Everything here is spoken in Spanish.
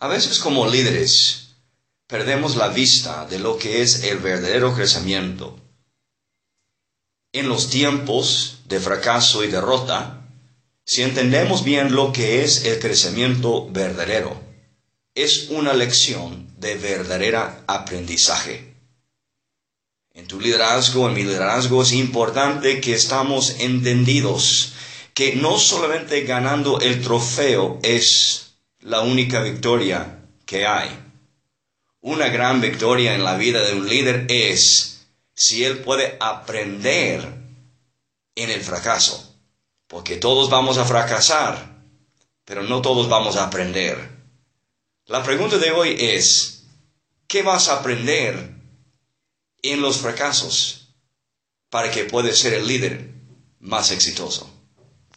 A veces como líderes perdemos la vista de lo que es el verdadero crecimiento. En los tiempos de fracaso y derrota, si entendemos bien lo que es el crecimiento verdadero, es una lección de verdadera aprendizaje. En tu liderazgo, en mi liderazgo, es importante que estamos entendidos que no solamente ganando el trofeo es la única victoria que hay. Una gran victoria en la vida de un líder es si él puede aprender en el fracaso. Porque todos vamos a fracasar, pero no todos vamos a aprender. La pregunta de hoy es, ¿qué vas a aprender en los fracasos para que puedas ser el líder más exitoso?